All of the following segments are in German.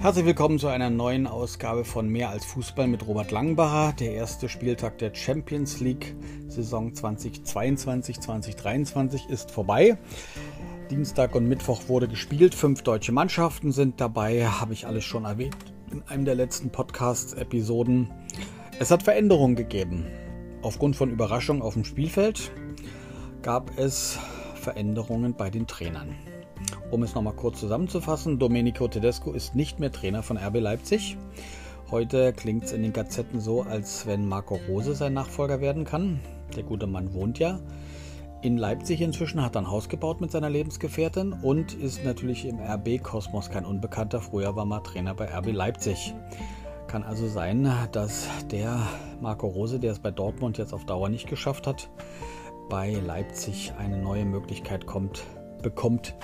Herzlich willkommen zu einer neuen Ausgabe von Mehr als Fußball mit Robert Langbacher. Der erste Spieltag der Champions League Saison 2022-2023 ist vorbei. Dienstag und Mittwoch wurde gespielt. Fünf deutsche Mannschaften sind dabei, habe ich alles schon erwähnt in einem der letzten Podcast-Episoden. Es hat Veränderungen gegeben. Aufgrund von Überraschungen auf dem Spielfeld gab es Veränderungen bei den Trainern. Um es nochmal kurz zusammenzufassen, Domenico Tedesco ist nicht mehr Trainer von RB Leipzig. Heute klingt es in den Gazetten so, als wenn Marco Rose sein Nachfolger werden kann. Der gute Mann wohnt ja in Leipzig inzwischen, hat ein Haus gebaut mit seiner Lebensgefährtin und ist natürlich im RB-Kosmos kein Unbekannter. Früher war mal Trainer bei RB Leipzig. Kann also sein, dass der Marco Rose, der es bei Dortmund jetzt auf Dauer nicht geschafft hat, bei Leipzig eine neue Möglichkeit kommt, bekommt,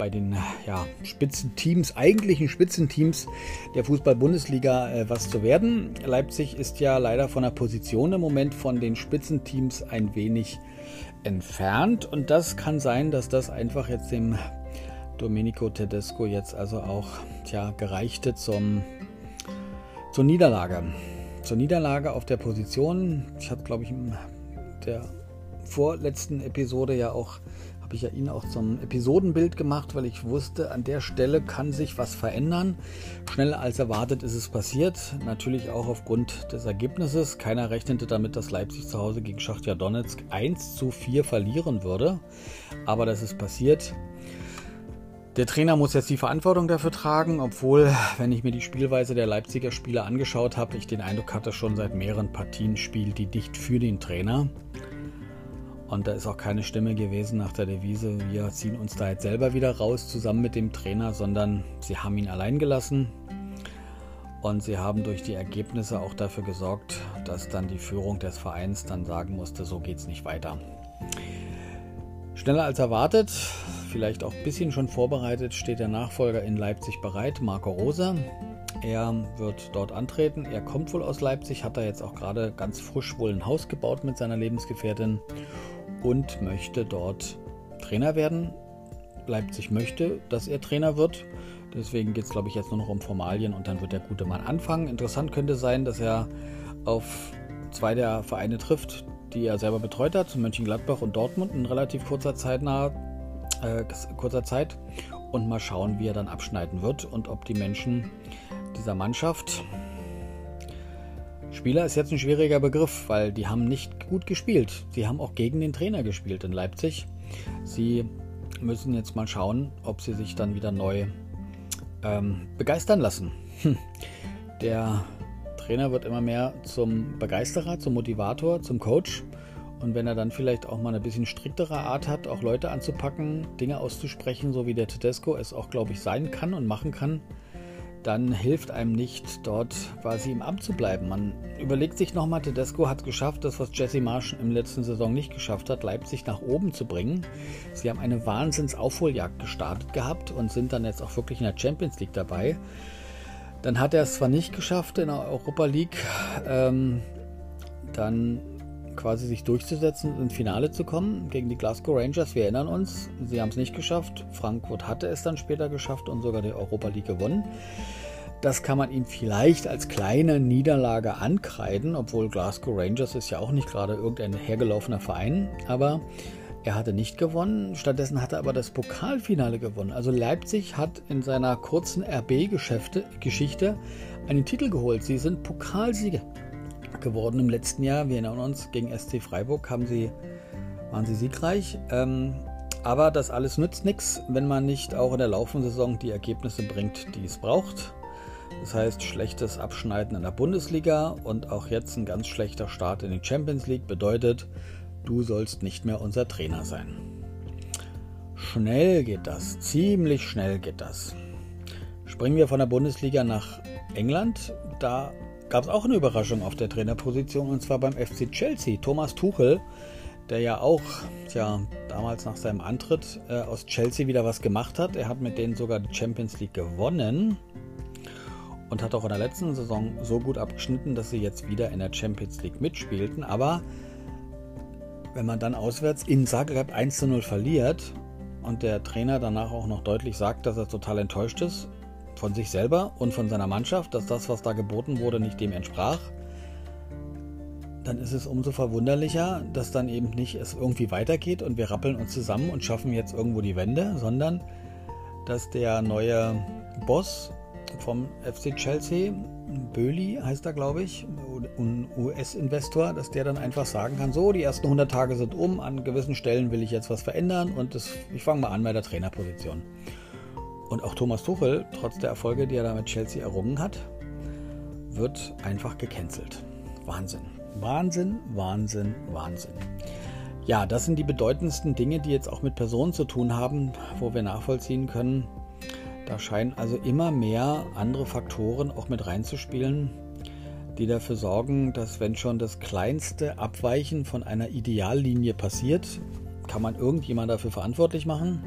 bei den ja, Spitzenteams, eigentlichen Spitzenteams der Fußball-Bundesliga äh, was zu werden. Leipzig ist ja leider von der Position im Moment von den Spitzenteams ein wenig entfernt und das kann sein, dass das einfach jetzt dem Domenico Tedesco jetzt also auch tja, gereichte zum, zur Niederlage. Zur Niederlage auf der Position. Ich habe, glaube ich, in der vorletzten Episode ja auch habe ich ja ihn auch zum Episodenbild gemacht, weil ich wusste, an der Stelle kann sich was verändern. Schneller als erwartet ist es passiert. Natürlich auch aufgrund des Ergebnisses. Keiner rechnete damit, dass Leipzig zu Hause gegen Schachtja Donetsk 1 zu 4 verlieren würde. Aber das ist passiert. Der Trainer muss jetzt die Verantwortung dafür tragen, obwohl, wenn ich mir die Spielweise der Leipziger Spieler angeschaut habe, ich den Eindruck hatte, schon seit mehreren Partien spielt die dicht für den Trainer. Und da ist auch keine Stimme gewesen nach der Devise, wir ziehen uns da jetzt selber wieder raus zusammen mit dem Trainer, sondern sie haben ihn allein gelassen. Und sie haben durch die Ergebnisse auch dafür gesorgt, dass dann die Führung des Vereins dann sagen musste, so geht es nicht weiter. Schneller als erwartet, vielleicht auch ein bisschen schon vorbereitet, steht der Nachfolger in Leipzig bereit, Marco Rose. Er wird dort antreten. Er kommt wohl aus Leipzig, hat da jetzt auch gerade ganz frisch wohl ein Haus gebaut mit seiner Lebensgefährtin und möchte dort Trainer werden. Leipzig möchte, dass er Trainer wird. Deswegen geht es, glaube ich, jetzt nur noch um Formalien und dann wird der gute Mann anfangen. Interessant könnte sein, dass er auf zwei der Vereine trifft, die er selber betreut hat, Mönchengladbach und Dortmund in relativ kurzer Zeit, nahe, äh, kurzer Zeit. Und mal schauen, wie er dann abschneiden wird und ob die Menschen dieser Mannschaft Spieler ist jetzt ein schwieriger Begriff, weil die haben nicht gut gespielt. Sie haben auch gegen den Trainer gespielt in Leipzig. Sie müssen jetzt mal schauen, ob sie sich dann wieder neu ähm, begeistern lassen. Hm. Der Trainer wird immer mehr zum Begeisterer, zum Motivator, zum Coach. Und wenn er dann vielleicht auch mal eine bisschen striktere Art hat, auch Leute anzupacken, Dinge auszusprechen, so wie der Tedesco es auch, glaube ich, sein kann und machen kann, dann hilft einem nicht, dort quasi im Amt zu bleiben. Man überlegt sich nochmal, Tedesco hat geschafft, das, was Jesse Marsch im letzten Saison nicht geschafft hat, Leipzig nach oben zu bringen. Sie haben eine Wahnsinns-Aufholjagd gestartet gehabt und sind dann jetzt auch wirklich in der Champions League dabei. Dann hat er es zwar nicht geschafft in der Europa League, ähm, dann quasi sich durchzusetzen und ins Finale zu kommen gegen die Glasgow Rangers. Wir erinnern uns, sie haben es nicht geschafft. Frankfurt hatte es dann später geschafft und sogar die Europa League gewonnen. Das kann man ihm vielleicht als kleine Niederlage ankreiden, obwohl Glasgow Rangers ist ja auch nicht gerade irgendein hergelaufener Verein, aber er hatte nicht gewonnen, stattdessen hat er aber das Pokalfinale gewonnen. Also Leipzig hat in seiner kurzen RB-Geschichte einen Titel geholt. Sie sind Pokalsieger geworden im letzten Jahr. Wir erinnern uns, gegen SC Freiburg haben sie, waren sie siegreich. Ähm, aber das alles nützt nichts, wenn man nicht auch in der laufenden Saison die Ergebnisse bringt, die es braucht. Das heißt, schlechtes Abschneiden in der Bundesliga und auch jetzt ein ganz schlechter Start in die Champions League bedeutet, du sollst nicht mehr unser Trainer sein. Schnell geht das, ziemlich schnell geht das. Springen wir von der Bundesliga nach England. Da gab es auch eine Überraschung auf der Trainerposition und zwar beim FC Chelsea. Thomas Tuchel, der ja auch tja, damals nach seinem Antritt äh, aus Chelsea wieder was gemacht hat. Er hat mit denen sogar die Champions League gewonnen und hat auch in der letzten Saison so gut abgeschnitten, dass sie jetzt wieder in der Champions League mitspielten. Aber wenn man dann auswärts in Zagreb 1 zu 0 verliert und der Trainer danach auch noch deutlich sagt, dass er total enttäuscht ist von sich selber und von seiner Mannschaft, dass das, was da geboten wurde, nicht dem entsprach, dann ist es umso verwunderlicher, dass dann eben nicht es irgendwie weitergeht und wir rappeln uns zusammen und schaffen jetzt irgendwo die Wende, sondern dass der neue Boss vom FC Chelsea, Böhli heißt er, glaube ich, ein US-Investor, dass der dann einfach sagen kann, so, die ersten 100 Tage sind um, an gewissen Stellen will ich jetzt was verändern und das, ich fange mal an bei der Trainerposition. Und auch Thomas Tuchel, trotz der Erfolge, die er da mit Chelsea errungen hat, wird einfach gecancelt. Wahnsinn. Wahnsinn, Wahnsinn, Wahnsinn. Ja, das sind die bedeutendsten Dinge, die jetzt auch mit Personen zu tun haben, wo wir nachvollziehen können, da scheinen also immer mehr andere Faktoren auch mit reinzuspielen, die dafür sorgen, dass wenn schon das kleinste Abweichen von einer Ideallinie passiert, kann man irgendjemand dafür verantwortlich machen.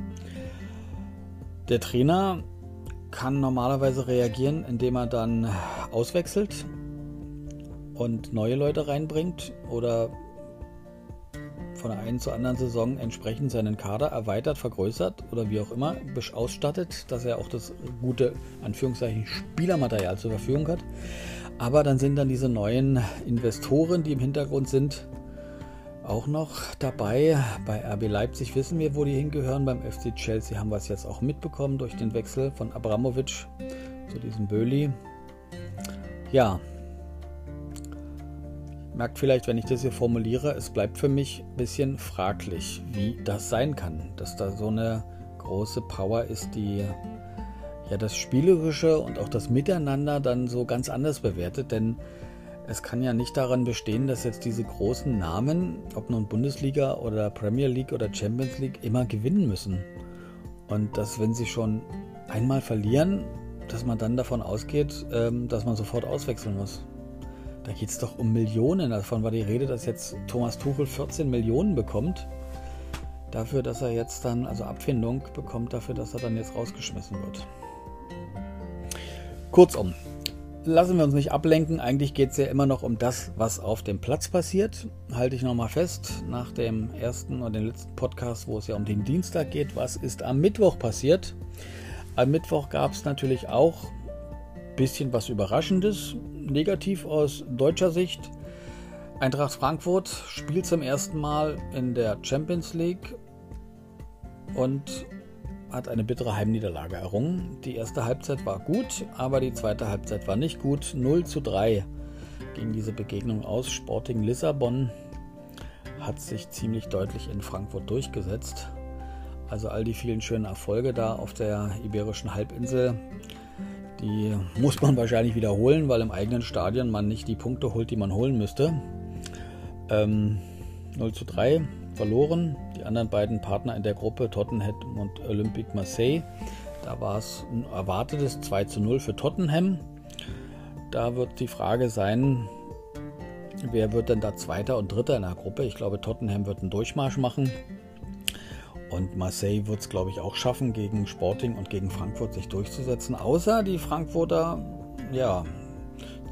Der Trainer kann normalerweise reagieren, indem er dann auswechselt und neue Leute reinbringt oder von der einen zur anderen Saison entsprechend seinen Kader erweitert, vergrößert oder wie auch immer ausstattet, dass er auch das gute, Anführungszeichen, Spielermaterial zur Verfügung hat. Aber dann sind dann diese neuen Investoren, die im Hintergrund sind, auch noch dabei. Bei RB Leipzig wissen wir, wo die hingehören. Beim FC Chelsea haben wir es jetzt auch mitbekommen durch den Wechsel von Abramovic zu diesem Böhli. Ja, merkt vielleicht, wenn ich das hier formuliere, es bleibt für mich ein bisschen fraglich, wie das sein kann, dass da so eine große Power ist, die ja das Spielerische und auch das Miteinander dann so ganz anders bewertet, denn es kann ja nicht daran bestehen, dass jetzt diese großen Namen, ob nun Bundesliga oder Premier League oder Champions League, immer gewinnen müssen. Und dass, wenn sie schon einmal verlieren, dass man dann davon ausgeht, ähm, dass man sofort auswechseln muss. Da geht es doch um Millionen. Davon war die Rede, dass jetzt Thomas Tuchel 14 Millionen bekommt. Dafür, dass er jetzt dann, also Abfindung bekommt, dafür, dass er dann jetzt rausgeschmissen wird. Kurzum, lassen wir uns nicht ablenken. Eigentlich geht es ja immer noch um das, was auf dem Platz passiert. Halte ich nochmal fest, nach dem ersten und dem letzten Podcast, wo es ja um den Dienstag geht, was ist am Mittwoch passiert. Am Mittwoch gab es natürlich auch ein bisschen was Überraschendes negativ aus deutscher Sicht. Eintracht Frankfurt spielt zum ersten Mal in der Champions League und hat eine bittere Heimniederlage errungen. Die erste Halbzeit war gut, aber die zweite Halbzeit war nicht gut. 0 zu 3 ging diese Begegnung aus. Sporting Lissabon hat sich ziemlich deutlich in Frankfurt durchgesetzt. Also all die vielen schönen Erfolge da auf der Iberischen Halbinsel die muss man wahrscheinlich wiederholen, weil im eigenen Stadion man nicht die Punkte holt, die man holen müsste. Ähm, 0 zu 3 verloren. Die anderen beiden Partner in der Gruppe, Tottenham und Olympique Marseille, da war es ein erwartetes 2 zu 0 für Tottenham. Da wird die Frage sein, wer wird denn da Zweiter und Dritter in der Gruppe? Ich glaube, Tottenham wird einen Durchmarsch machen. Und Marseille wird es, glaube ich, auch schaffen, gegen Sporting und gegen Frankfurt sich durchzusetzen. Außer die Frankfurter, ja,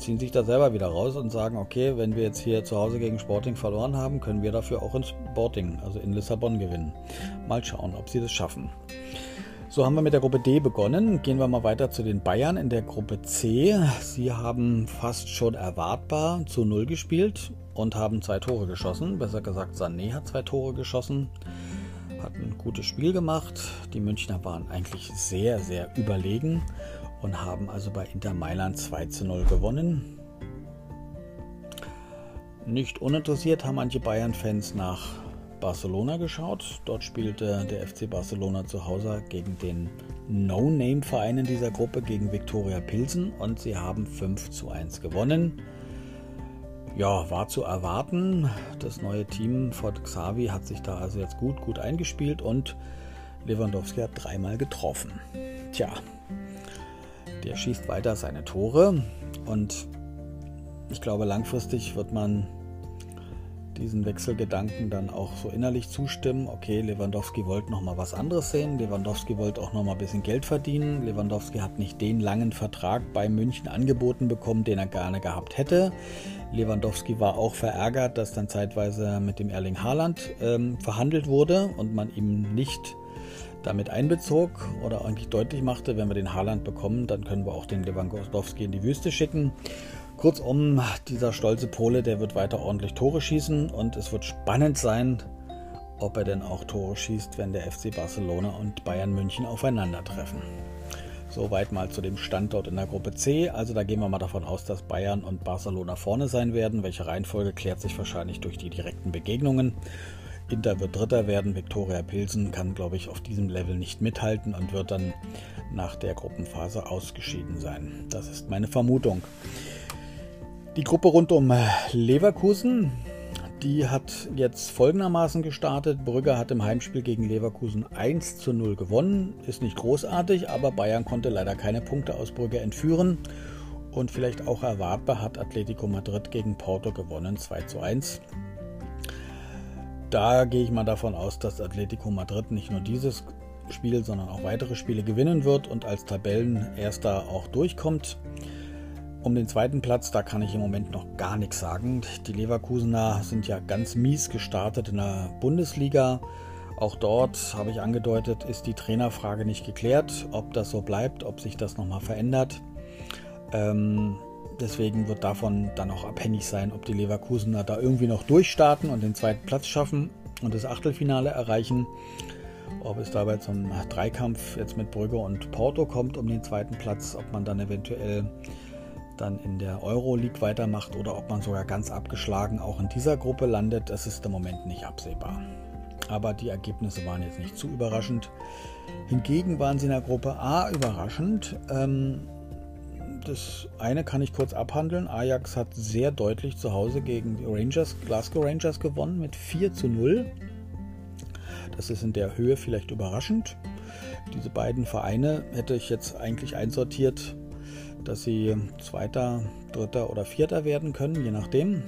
ziehen sich da selber wieder raus und sagen, okay, wenn wir jetzt hier zu Hause gegen Sporting verloren haben, können wir dafür auch in Sporting, also in Lissabon gewinnen. Mal schauen, ob sie das schaffen. So haben wir mit der Gruppe D begonnen. Gehen wir mal weiter zu den Bayern in der Gruppe C. Sie haben fast schon erwartbar zu Null gespielt und haben zwei Tore geschossen. Besser gesagt, Sané hat zwei Tore geschossen hat ein gutes Spiel gemacht. Die Münchner waren eigentlich sehr, sehr überlegen und haben also bei Inter Mailand 2 zu 0 gewonnen. Nicht uninteressiert haben manche Bayern-Fans nach Barcelona geschaut. Dort spielte der FC Barcelona zu Hause gegen den No-Name-Verein in dieser Gruppe, gegen Viktoria Pilsen und sie haben 5 zu 1 gewonnen. Ja, war zu erwarten. Das neue Team von Xavi hat sich da also jetzt gut, gut eingespielt und Lewandowski hat dreimal getroffen. Tja, der schießt weiter seine Tore und ich glaube, langfristig wird man diesen Wechselgedanken dann auch so innerlich zustimmen. Okay, Lewandowski wollte noch mal was anderes sehen. Lewandowski wollte auch noch mal ein bisschen Geld verdienen. Lewandowski hat nicht den langen Vertrag bei München angeboten bekommen, den er gerne gehabt hätte. Lewandowski war auch verärgert, dass dann zeitweise mit dem Erling Haaland ähm, verhandelt wurde und man ihm nicht damit einbezog oder eigentlich deutlich machte, wenn wir den Haaland bekommen, dann können wir auch den Lewandowski in die Wüste schicken. Kurzum, dieser stolze Pole, der wird weiter ordentlich Tore schießen und es wird spannend sein, ob er denn auch Tore schießt, wenn der FC Barcelona und Bayern München aufeinandertreffen. Soweit mal zu dem Standort in der Gruppe C. Also da gehen wir mal davon aus, dass Bayern und Barcelona vorne sein werden. Welche Reihenfolge klärt sich wahrscheinlich durch die direkten Begegnungen. Inter wird Dritter werden. Viktoria Pilsen kann, glaube ich, auf diesem Level nicht mithalten und wird dann nach der Gruppenphase ausgeschieden sein. Das ist meine Vermutung. Die Gruppe rund um Leverkusen die hat jetzt folgendermaßen gestartet. Brügge hat im Heimspiel gegen Leverkusen 1 zu 0 gewonnen. Ist nicht großartig, aber Bayern konnte leider keine Punkte aus Brügge entführen. Und vielleicht auch erwartbar hat Atletico Madrid gegen Porto gewonnen 2 zu 1. Da gehe ich mal davon aus, dass Atletico Madrid nicht nur dieses Spiel, sondern auch weitere Spiele gewinnen wird und als Tabellenerster auch durchkommt. Um den zweiten Platz, da kann ich im Moment noch gar nichts sagen. Die Leverkusener sind ja ganz mies gestartet in der Bundesliga. Auch dort, habe ich angedeutet, ist die Trainerfrage nicht geklärt, ob das so bleibt, ob sich das nochmal verändert. Ähm, deswegen wird davon dann auch abhängig sein, ob die Leverkusener da irgendwie noch durchstarten und den zweiten Platz schaffen und das Achtelfinale erreichen. Ob es dabei zum Dreikampf jetzt mit Brügge und Porto kommt um den zweiten Platz, ob man dann eventuell dann in der Euroleague weitermacht oder ob man sogar ganz abgeschlagen auch in dieser Gruppe landet, das ist im Moment nicht absehbar. Aber die Ergebnisse waren jetzt nicht zu überraschend. Hingegen waren sie in der Gruppe A überraschend. Ähm, das eine kann ich kurz abhandeln. Ajax hat sehr deutlich zu Hause gegen die Rangers, Glasgow Rangers gewonnen mit 4 zu 0. Das ist in der Höhe vielleicht überraschend. Diese beiden Vereine hätte ich jetzt eigentlich einsortiert dass sie Zweiter, Dritter oder Vierter werden können, je nachdem.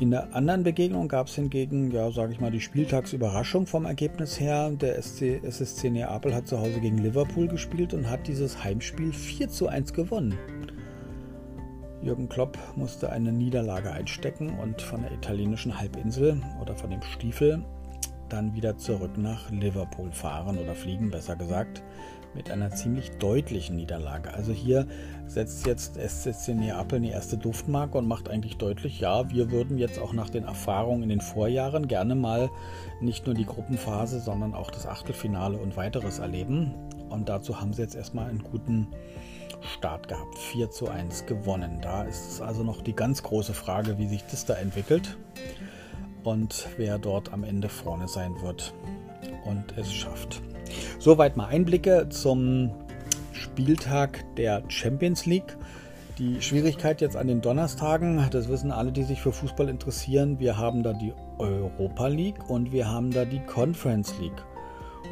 In der anderen Begegnung gab es hingegen, ja, sage ich mal, die Spieltagsüberraschung vom Ergebnis her. Der SC, SSC Neapel hat zu Hause gegen Liverpool gespielt und hat dieses Heimspiel 4 zu 1 gewonnen. Jürgen Klopp musste eine Niederlage einstecken und von der italienischen Halbinsel oder von dem Stiefel dann wieder zurück nach Liverpool fahren oder fliegen, besser gesagt mit einer ziemlich deutlichen Niederlage. Also hier setzt jetzt SCC Neapel eine erste Duftmarke und macht eigentlich deutlich, ja, wir würden jetzt auch nach den Erfahrungen in den Vorjahren gerne mal nicht nur die Gruppenphase, sondern auch das Achtelfinale und weiteres erleben. Und dazu haben sie jetzt erstmal einen guten Start gehabt. 4 zu 1 gewonnen. Da ist es also noch die ganz große Frage, wie sich das da entwickelt und wer dort am Ende vorne sein wird und es schafft. Soweit mal Einblicke zum Spieltag der Champions League. Die Schwierigkeit jetzt an den Donnerstagen, das wissen alle, die sich für Fußball interessieren, wir haben da die Europa League und wir haben da die Conference League.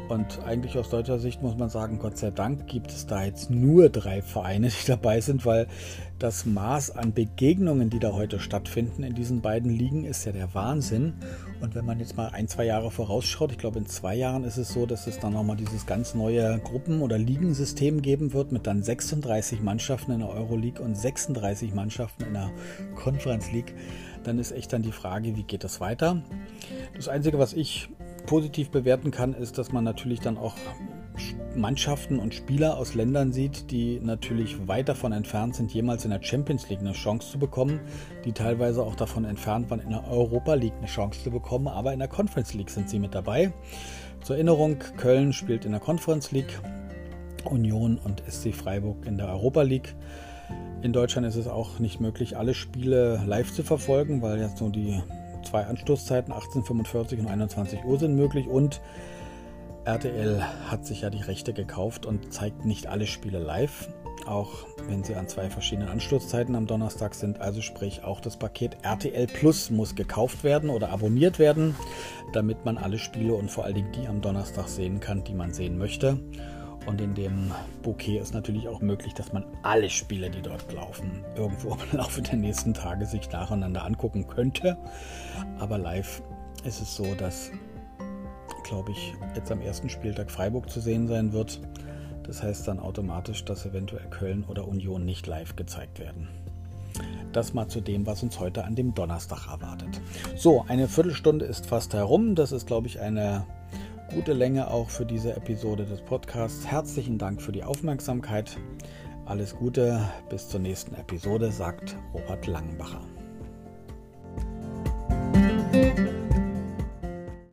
Und eigentlich aus deutscher Sicht muss man sagen, Gott sei Dank gibt es da jetzt nur drei Vereine, die dabei sind, weil das Maß an Begegnungen, die da heute stattfinden in diesen beiden Ligen, ist ja der Wahnsinn. Und wenn man jetzt mal ein, zwei Jahre vorausschaut, ich glaube in zwei Jahren ist es so, dass es dann nochmal dieses ganz neue Gruppen- oder Ligensystem geben wird mit dann 36 Mannschaften in der Euroleague und 36 Mannschaften in der Conference League, dann ist echt dann die Frage, wie geht das weiter? Das Einzige, was ich positiv bewerten kann, ist, dass man natürlich dann auch Mannschaften und Spieler aus Ländern sieht, die natürlich weit davon entfernt sind, jemals in der Champions League eine Chance zu bekommen, die teilweise auch davon entfernt waren, in der Europa League eine Chance zu bekommen, aber in der Conference League sind sie mit dabei. Zur Erinnerung, Köln spielt in der Conference League, Union und SC Freiburg in der Europa League. In Deutschland ist es auch nicht möglich, alle Spiele live zu verfolgen, weil jetzt nur die zwei Anstoßzeiten 18.45 und 21 Uhr sind möglich und RTL hat sich ja die Rechte gekauft und zeigt nicht alle Spiele live, auch wenn sie an zwei verschiedenen Anstoßzeiten am Donnerstag sind. Also sprich, auch das Paket RTL Plus muss gekauft werden oder abonniert werden, damit man alle Spiele und vor allen Dingen die am Donnerstag sehen kann, die man sehen möchte. Und in dem Bouquet ist natürlich auch möglich, dass man alle Spiele, die dort laufen, irgendwo im Laufe der nächsten Tage sich nacheinander angucken könnte. Aber live ist es so, dass, glaube ich, jetzt am ersten Spieltag Freiburg zu sehen sein wird. Das heißt dann automatisch, dass eventuell Köln oder Union nicht live gezeigt werden. Das mal zu dem, was uns heute an dem Donnerstag erwartet. So, eine Viertelstunde ist fast herum. Das ist, glaube ich, eine gute Länge auch für diese Episode des Podcasts. Herzlichen Dank für die Aufmerksamkeit. Alles Gute, bis zur nächsten Episode, sagt Robert Langenbacher.